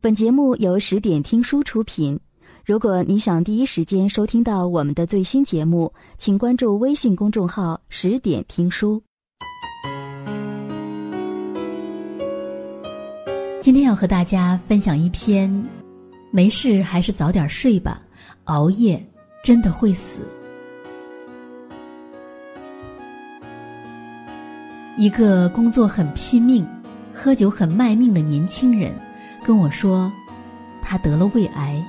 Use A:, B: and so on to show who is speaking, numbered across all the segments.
A: 本节目由十点听书出品。如果你想第一时间收听到我们的最新节目，请关注微信公众号“十点听书”。
B: 今天要和大家分享一篇：没事还是早点睡吧，熬夜真的会死。一个工作很拼命、喝酒很卖命的年轻人。跟我说，他得了胃癌。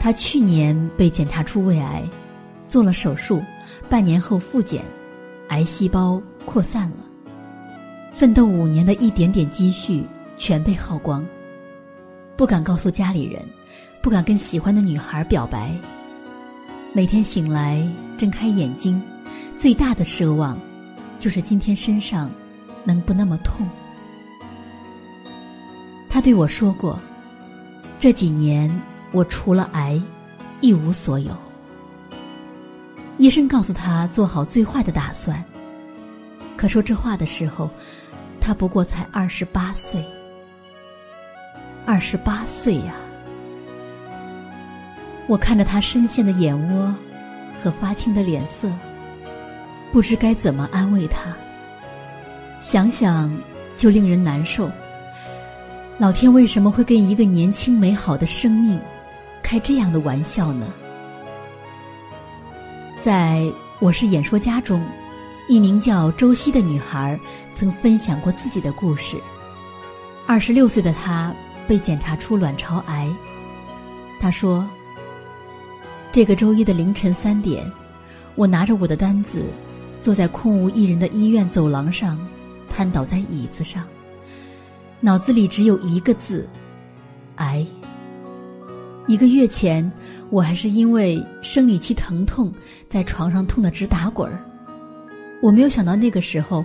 B: 他去年被检查出胃癌，做了手术，半年后复检，癌细胞扩散了。奋斗五年的一点点积蓄全被耗光，不敢告诉家里人，不敢跟喜欢的女孩表白。每天醒来睁开眼睛，最大的奢望，就是今天身上能不那么痛。他对我说过：“这几年我除了癌，一无所有。”医生告诉他做好最坏的打算。可说这话的时候，他不过才二十八岁。二十八岁呀！我看着他深陷的眼窝和发青的脸色，不知该怎么安慰他。想想就令人难受。老天为什么会跟一个年轻美好的生命开这样的玩笑呢？在我是演说家中，一名叫周西的女孩曾分享过自己的故事。二十六岁的她被检查出卵巢癌。她说：“这个周一的凌晨三点，我拿着我的单子，坐在空无一人的医院走廊上，瘫倒在椅子上。”脑子里只有一个字：癌。一个月前，我还是因为生理期疼痛，在床上痛得直打滚儿。我没有想到那个时候，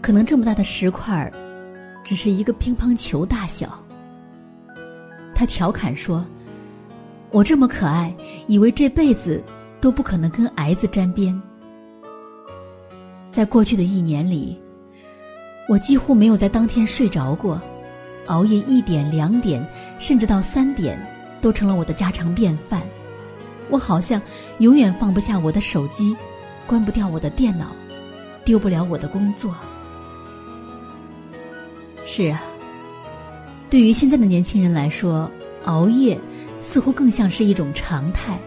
B: 可能这么大的石块儿，只是一个乒乓球大小。他调侃说：“我这么可爱，以为这辈子都不可能跟癌子沾边。”在过去的一年里。我几乎没有在当天睡着过，熬夜一点、两点，甚至到三点，都成了我的家常便饭。我好像永远放不下我的手机，关不掉我的电脑，丢不了我的工作。是啊，对于现在的年轻人来说，熬夜似乎更像是一种常态。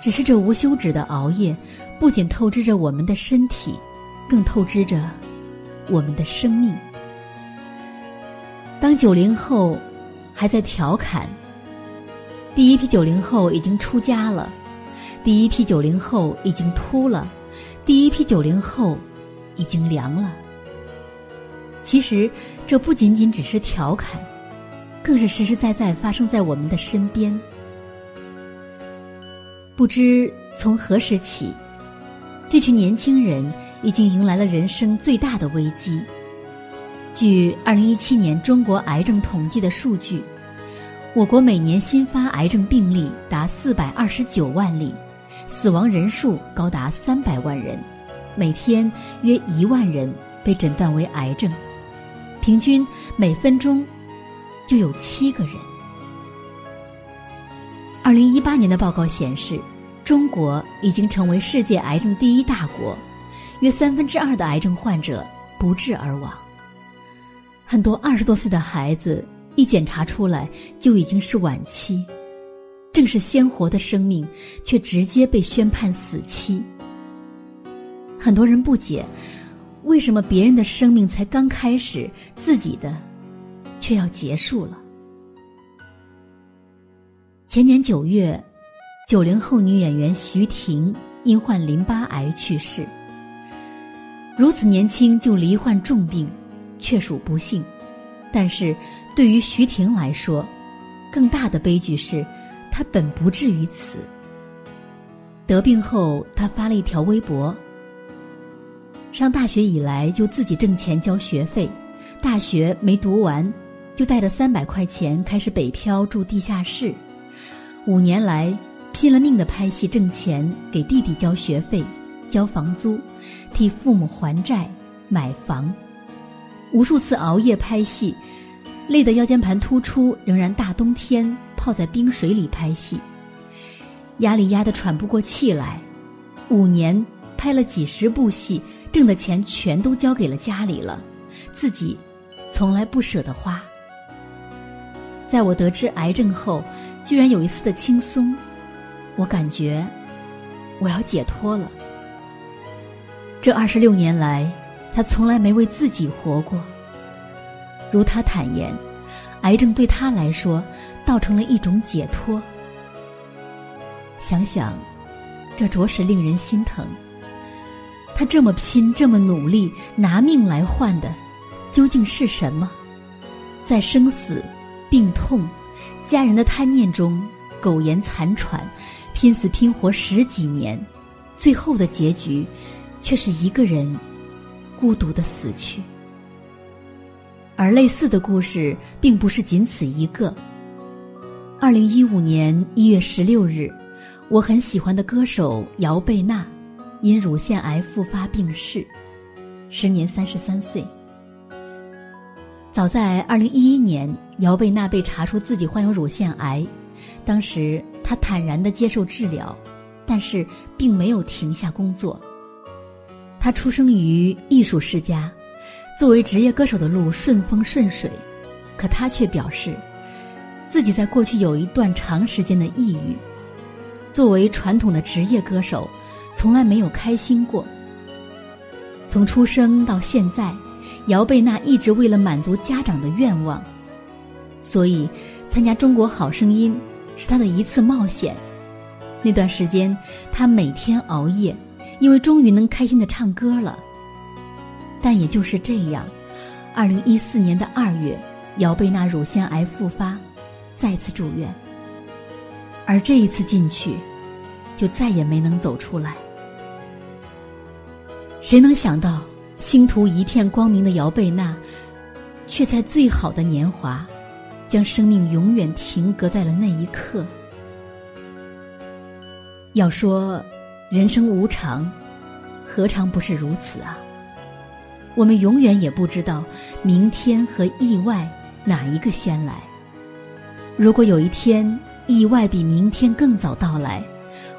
B: 只是这无休止的熬夜，不仅透支着我们的身体，更透支着。我们的生命。当九零后还在调侃，第一批九零后已经出家了，第一批九零后已经秃了，第一批九零后已经凉了。其实，这不仅仅只是调侃，更是实实在在发生在我们的身边。不知从何时起，这群年轻人。已经迎来了人生最大的危机。据二零一七年中国癌症统计的数据，我国每年新发癌症病例达四百二十九万例，死亡人数高达三百万人，每天约一万人被诊断为癌症，平均每分钟就有七个人。二零一八年的报告显示，中国已经成为世界癌症第一大国。约三分之二的癌症患者不治而亡。很多二十多岁的孩子一检查出来就已经是晚期，正是鲜活的生命，却直接被宣判死期。很多人不解，为什么别人的生命才刚开始，自己的却要结束了？前年九月，九零后女演员徐婷因患淋巴癌去世。如此年轻就罹患重病，确属不幸。但是，对于徐婷来说，更大的悲剧是，她本不至于此。得病后，她发了一条微博：上大学以来就自己挣钱交学费，大学没读完，就带着三百块钱开始北漂住地下室。五年来，拼了命的拍戏挣钱，给弟弟交学费。交房租，替父母还债，买房，无数次熬夜拍戏，累得腰间盘突出，仍然大冬天泡在冰水里拍戏，压力压得喘不过气来。五年拍了几十部戏，挣的钱全都交给了家里了，自己从来不舍得花。在我得知癌症后，居然有一丝的轻松，我感觉我要解脱了。这二十六年来，他从来没为自己活过。如他坦言，癌症对他来说，倒成了一种解脱。想想，这着实令人心疼。他这么拼，这么努力，拿命来换的，究竟是什么？在生死、病痛、家人的贪念中苟延残喘，拼死拼活十几年，最后的结局，却是一个人孤独的死去。而类似的故事并不是仅此一个。二零一五年一月十六日，我很喜欢的歌手姚贝娜因乳腺癌复发病逝，时年三十三岁。早在二零一一年，姚贝娜被查出自己患有乳腺癌，当时她坦然的接受治疗，但是并没有停下工作。他出生于艺术世家。作为职业歌手的路顺风顺水，可他却表示，自己在过去有一段长时间的抑郁。作为传统的职业歌手，从来没有开心过。从出生到现在，姚贝娜一直为了满足家长的愿望，所以参加《中国好声音》是她的一次冒险。那段时间，她每天熬夜，因为终于能开心的唱歌了。但也就是这样，二零一四年的二月，姚贝娜乳腺癌复发，再次住院。而这一次进去，就再也没能走出来。谁能想到，星途一片光明的姚贝娜，却在最好的年华，将生命永远停格在了那一刻。要说人生无常，何尝不是如此啊？我们永远也不知道明天和意外哪一个先来。如果有一天意外比明天更早到来，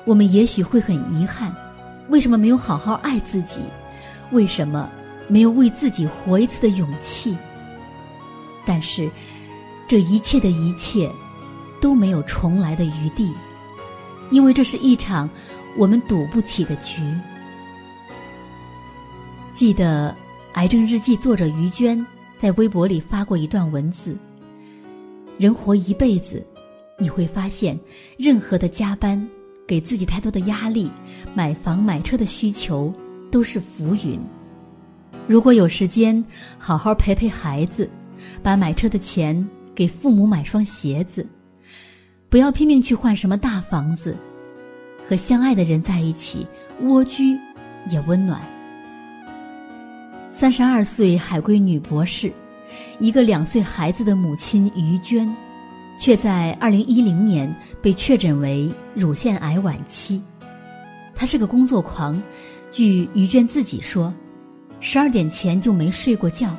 B: 我们也许会很遗憾：为什么没有好好爱自己？为什么没有为自己活一次的勇气？但是，这一切的一切都没有重来的余地，因为这是一场我们赌不起的局。记得。癌症日记作者于娟在微博里发过一段文字：“人活一辈子，你会发现，任何的加班、给自己太多的压力、买房买车的需求都是浮云。如果有时间，好好陪陪孩子，把买车的钱给父母买双鞋子，不要拼命去换什么大房子，和相爱的人在一起，蜗居也温暖。”三十二岁海归女博士，一个两岁孩子的母亲于娟，却在二零一零年被确诊为乳腺癌晚期。她是个工作狂，据于娟自己说，十二点前就没睡过觉，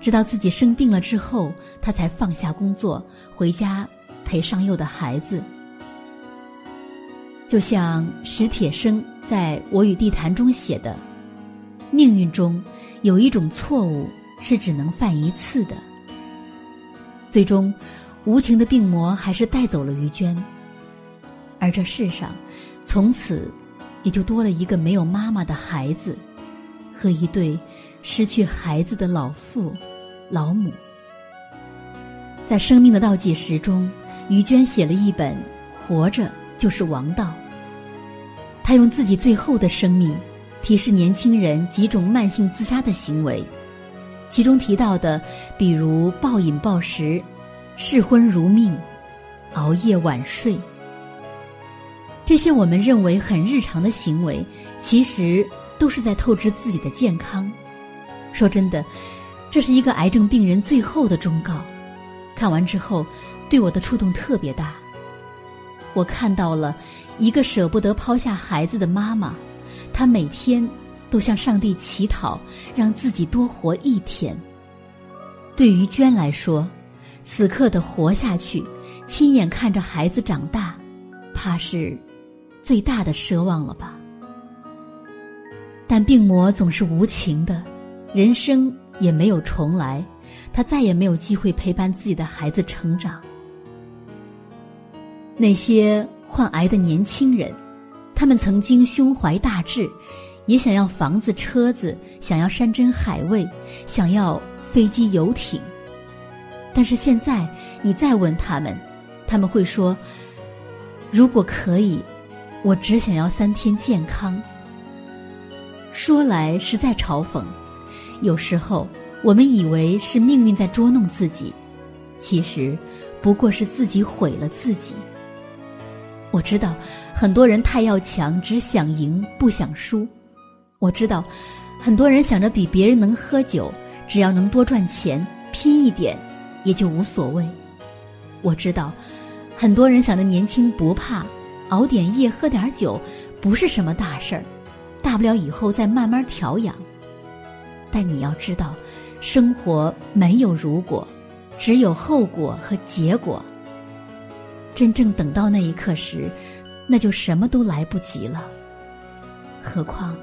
B: 直到自己生病了之后，她才放下工作回家陪上幼的孩子。就像史铁生在我与地坛中写的。命运中有一种错误是只能犯一次的。最终，无情的病魔还是带走了于娟，而这世上，从此也就多了一个没有妈妈的孩子，和一对失去孩子的老父、老母。在生命的倒计时中，于娟写了一本《活着就是王道》，他用自己最后的生命。提示年轻人几种慢性自杀的行为，其中提到的，比如暴饮暴食、嗜荤如命、熬夜晚睡，这些我们认为很日常的行为，其实都是在透支自己的健康。说真的，这是一个癌症病人最后的忠告。看完之后，对我的触动特别大。我看到了一个舍不得抛下孩子的妈妈。她每天都向上帝祈祷，让自己多活一天。对于娟来说，
C: 此刻的活下去，亲眼看着孩子长大，怕是最大的奢望了吧？但病魔总是无情的，人生也没有重来，他再也没有机会陪伴自己的孩子成长。那些患癌的年轻人，他们曾经胸怀大志，也想要房子、车子，想要山珍海味，想要飞机、游艇。但是现在，你再问他们，他们会说：“如果可以，我只想要三天健康。”说来实在嘲讽，有时候我们以为是命运在捉弄自己，其实不过是自己毁了自己。我知道，很多人太要强，只想赢不想输。我知道，很多人想着比别人能喝酒，只要能多赚钱，拼一点，也就无所谓。我知道，很多人想着年轻不怕，熬点夜喝点酒，不是什么大事儿，大不了以后再慢慢调养。但你要知道，生活没有如果，只有后果和结果。真正等到那一刻时，那就什么都来不及了。何况，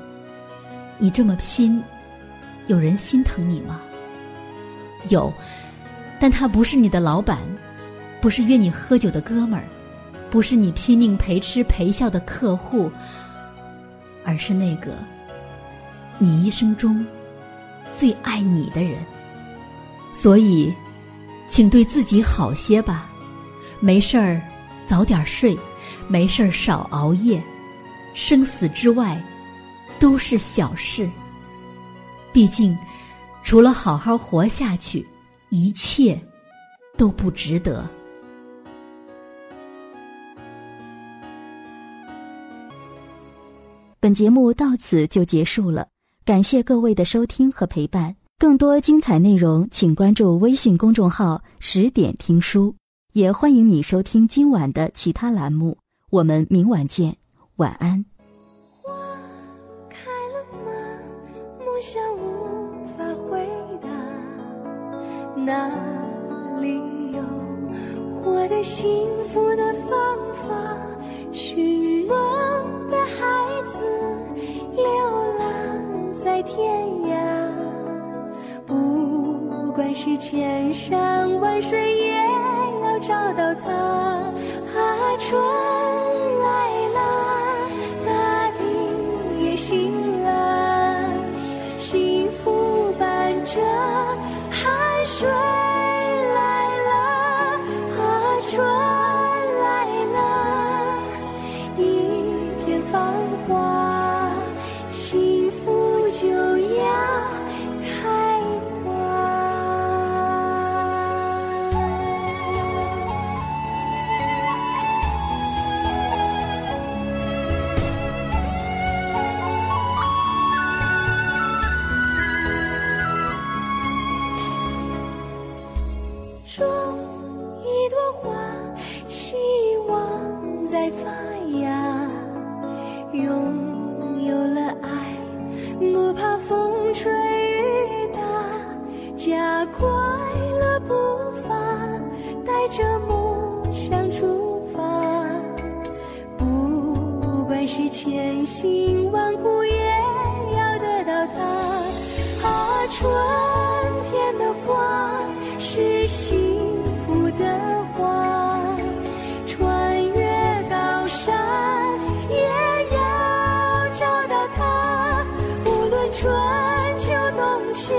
C: 你这么拼，有人心疼你吗？有，但他不是你的老板，不是约你喝酒的哥们儿，不是你拼命陪吃陪笑的客户，而是那个你一生中最爱你的人。所以，请对自己好些吧。没事儿，早点睡；没事儿，少熬夜。生死之外，都是小事。毕竟，除了好好活下去，一切都不值得。
A: 本节目到此就结束了，感谢各位的收听和陪伴。更多精彩内容，请关注微信公众号“十点听书”。也欢迎你收听今晚的其他栏目，我们明晚见，晚安。
B: 花开了吗？梦想无法回答，哪里有获得幸福的方法？寻梦的孩子流浪在天涯，不管是千山万水也。找到他，啊，春加快了步伐，带着梦想出发。不管是千辛万苦也要得到它。啊，春天的花是幸福的花，穿越高山也要找到它。无论春秋冬夏，